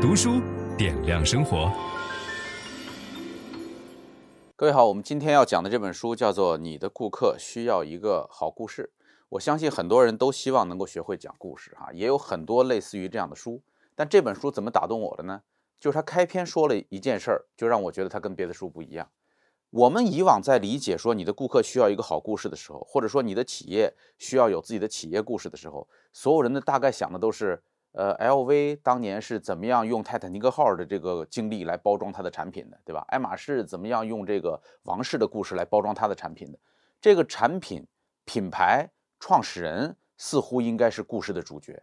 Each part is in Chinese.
读书点亮生活。各位好，我们今天要讲的这本书叫做《你的顾客需要一个好故事》。我相信很多人都希望能够学会讲故事，哈，也有很多类似于这样的书。但这本书怎么打动我的呢？就是他开篇说了一件事儿，就让我觉得他跟别的书不一样。我们以往在理解说你的顾客需要一个好故事的时候，或者说你的企业需要有自己的企业故事的时候，所有人的大概想的都是，呃，LV 当年是怎么样用泰坦尼克号的这个经历来包装它的产品的，对吧？爱马仕怎么样用这个王室的故事来包装它的产品的？这个产品品牌创始人似乎应该是故事的主角，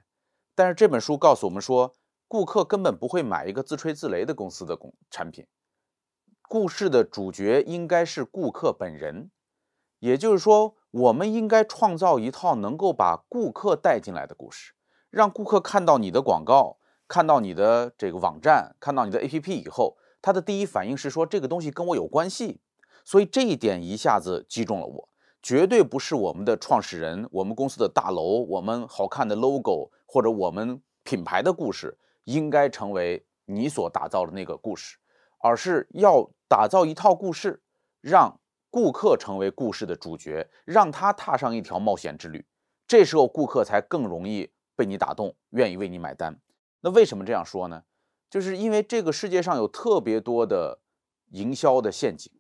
但是这本书告诉我们说，顾客根本不会买一个自吹自擂的公司的公产品。故事的主角应该是顾客本人，也就是说，我们应该创造一套能够把顾客带进来的故事，让顾客看到你的广告，看到你的这个网站，看到你的 APP 以后，他的第一反应是说这个东西跟我有关系。所以这一点一下子击中了我，绝对不是我们的创始人、我们公司的大楼、我们好看的 logo 或者我们品牌的故事应该成为你所打造的那个故事，而是要。打造一套故事，让顾客成为故事的主角，让他踏上一条冒险之旅。这时候，顾客才更容易被你打动，愿意为你买单。那为什么这样说呢？就是因为这个世界上有特别多的营销的陷阱，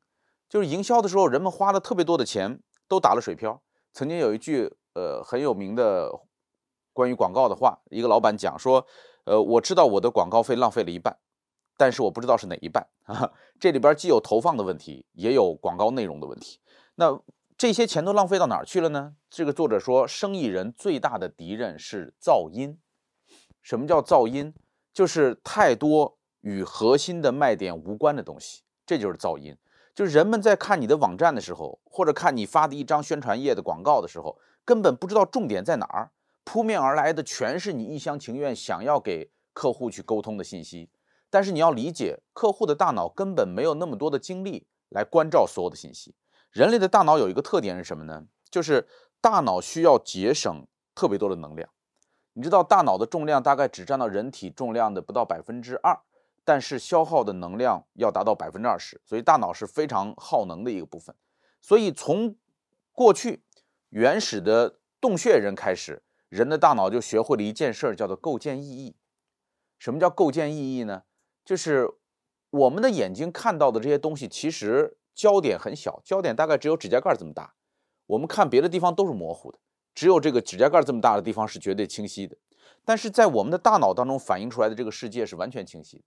就是营销的时候，人们花了特别多的钱，都打了水漂。曾经有一句呃很有名的关于广告的话，一个老板讲说：“呃，我知道我的广告费浪费了一半。”但是我不知道是哪一半，这里边既有投放的问题，也有广告内容的问题。那这些钱都浪费到哪儿去了呢？这个作者说，生意人最大的敌人是噪音。什么叫噪音？就是太多与核心的卖点无关的东西，这就是噪音。就是人们在看你的网站的时候，或者看你发的一张宣传页的广告的时候，根本不知道重点在哪儿，扑面而来的全是你一厢情愿想要给客户去沟通的信息。但是你要理解，客户的大脑根本没有那么多的精力来关照所有的信息。人类的大脑有一个特点是什么呢？就是大脑需要节省特别多的能量。你知道，大脑的重量大概只占到人体重量的不到百分之二，但是消耗的能量要达到百分之二十，所以大脑是非常耗能的一个部分。所以从过去原始的洞穴人开始，人的大脑就学会了一件事儿，叫做构建意义。什么叫构建意义呢？就是我们的眼睛看到的这些东西，其实焦点很小，焦点大概只有指甲盖这么大。我们看别的地方都是模糊的，只有这个指甲盖这么大的地方是绝对清晰的。但是在我们的大脑当中反映出来的这个世界是完全清晰的，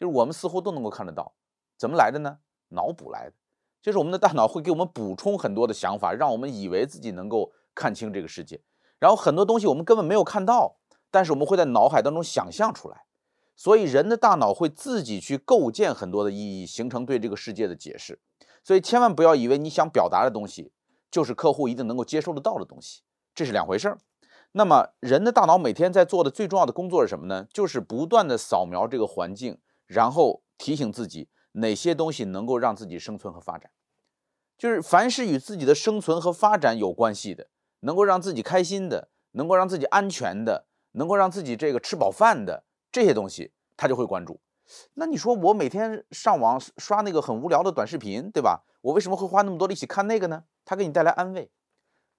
就是我们似乎都能够看得到。怎么来的呢？脑补来的，就是我们的大脑会给我们补充很多的想法，让我们以为自己能够看清这个世界。然后很多东西我们根本没有看到，但是我们会在脑海当中想象出来。所以人的大脑会自己去构建很多的意义，形成对这个世界的解释。所以千万不要以为你想表达的东西就是客户一定能够接受得到的东西，这是两回事儿。那么人的大脑每天在做的最重要的工作是什么呢？就是不断地扫描这个环境，然后提醒自己哪些东西能够让自己生存和发展。就是凡是与自己的生存和发展有关系的，能够让自己开心的，能够让自己安全的，能够让自己这个吃饱饭的。这些东西他就会关注，那你说我每天上网刷那个很无聊的短视频，对吧？我为什么会花那么多力气看那个呢？它给你带来安慰，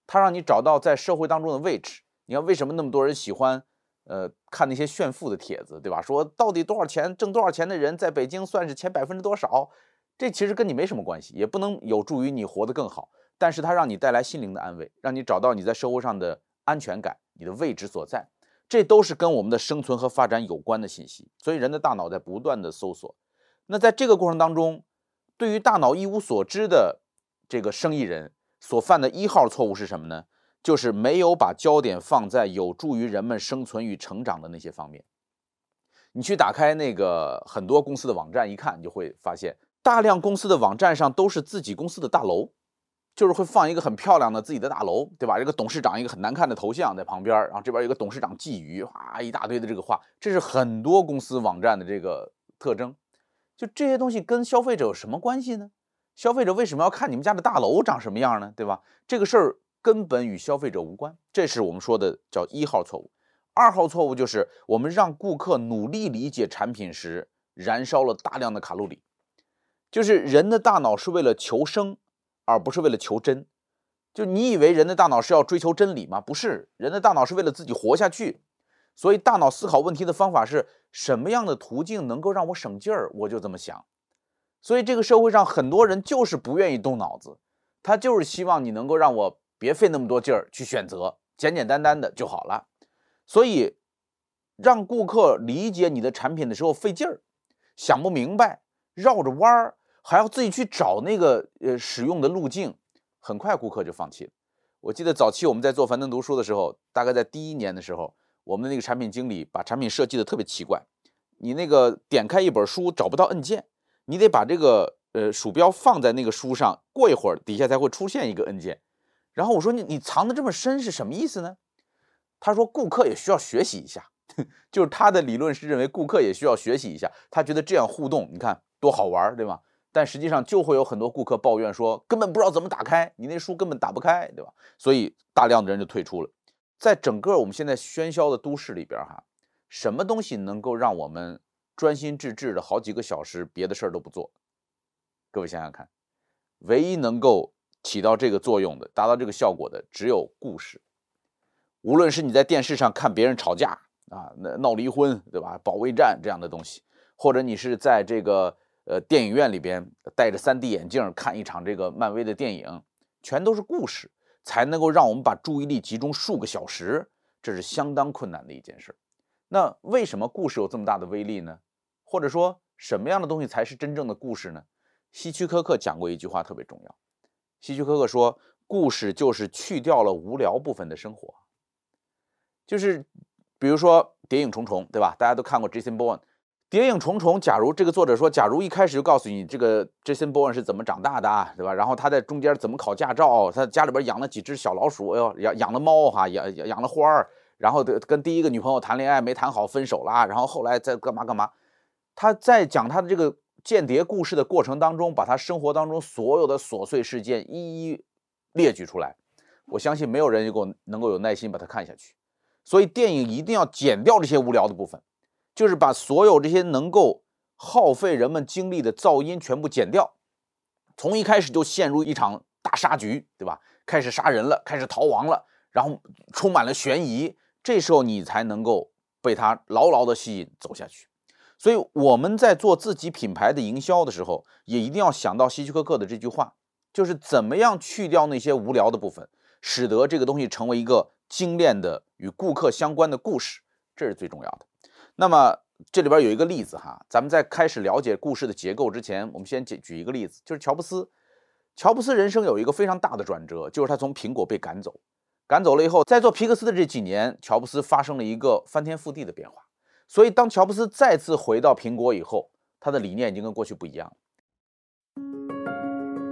它让你找到在社会当中的位置。你看为什么那么多人喜欢，呃，看那些炫富的帖子，对吧？说到底多少钱挣多少钱的人在北京算是前百分之多少？这其实跟你没什么关系，也不能有助于你活得更好。但是它让你带来心灵的安慰，让你找到你在社会上的安全感，你的位置所在。这都是跟我们的生存和发展有关的信息，所以人的大脑在不断的搜索。那在这个过程当中，对于大脑一无所知的这个生意人所犯的一号错误是什么呢？就是没有把焦点放在有助于人们生存与成长的那些方面。你去打开那个很多公司的网站一看，你就会发现，大量公司的网站上都是自己公司的大楼。就是会放一个很漂亮的自己的大楼，对吧？这个董事长一个很难看的头像在旁边，然后这边有个董事长寄语，啊，一大堆的这个话，这是很多公司网站的这个特征。就这些东西跟消费者有什么关系呢？消费者为什么要看你们家的大楼长什么样呢？对吧？这个事儿根本与消费者无关，这是我们说的叫一号错误。二号错误就是我们让顾客努力理解产品时，燃烧了大量的卡路里。就是人的大脑是为了求生，而不是为了求真。就你以为人的大脑是要追求真理吗？不是，人的大脑是为了自己活下去。所以大脑思考问题的方法是什么样的途径能够让我省劲儿，我就这么想。所以这个社会上很多人就是不愿意动脑子，他就是希望你能够让我别费那么多劲儿去选择，简简单单的就好了。所以让顾客理解你的产品的时候费劲儿，想不明白，绕着弯儿。还要自己去找那个呃使用的路径，很快顾客就放弃了。我记得早期我们在做樊登读书的时候，大概在第一年的时候，我们的那个产品经理把产品设计的特别奇怪。你那个点开一本书找不到按键，你得把这个呃鼠标放在那个书上，过一会儿底下才会出现一个按键。然后我说你你藏的这么深是什么意思呢？他说顾客也需要学习一下，就是他的理论是认为顾客也需要学习一下，他觉得这样互动你看多好玩，对吗？但实际上就会有很多顾客抱怨说，根本不知道怎么打开，你那书根本打不开，对吧？所以大量的人就退出了。在整个我们现在喧嚣的都市里边，哈，什么东西能够让我们专心致志的好几个小时，别的事儿都不做？各位想想看，唯一能够起到这个作用的，达到这个效果的，只有故事。无论是你在电视上看别人吵架啊，那闹离婚，对吧？保卫战这样的东西，或者你是在这个。呃，电影院里边戴着 3D 眼镜看一场这个漫威的电影，全都是故事，才能够让我们把注意力集中数个小时，这是相当困难的一件事。那为什么故事有这么大的威力呢？或者说，什么样的东西才是真正的故事呢？希区柯克讲过一句话特别重要，希区柯克说，故事就是去掉了无聊部分的生活，就是比如说《谍影重重》，对吧？大家都看过 Jason Bourne。谍影重重，假如这个作者说，假如一开始就告诉你这个 Jason Bourne 是怎么长大的，对吧？然后他在中间怎么考驾照，他家里边养了几只小老鼠，哎呦，养养了猫哈，养养了花儿，然后跟第一个女朋友谈恋爱没谈好分手啦，然后后来再干嘛干嘛。他在讲他的这个间谍故事的过程当中，把他生活当中所有的琐碎事件一一列举出来，我相信没有人能够能够有耐心把它看下去。所以电影一定要剪掉这些无聊的部分。就是把所有这些能够耗费人们精力的噪音全部剪掉，从一开始就陷入一场大杀局，对吧？开始杀人了，开始逃亡了，然后充满了悬疑，这时候你才能够被它牢牢地吸引走下去。所以我们在做自己品牌的营销的时候，也一定要想到希区柯克的这句话，就是怎么样去掉那些无聊的部分，使得这个东西成为一个精炼的与顾客相关的故事，这是最重要的。那么这里边有一个例子哈，咱们在开始了解故事的结构之前，我们先举举一个例子，就是乔布斯。乔布斯人生有一个非常大的转折，就是他从苹果被赶走，赶走了以后，在做皮克斯的这几年，乔布斯发生了一个翻天覆地的变化。所以当乔布斯再次回到苹果以后，他的理念已经跟过去不一样了。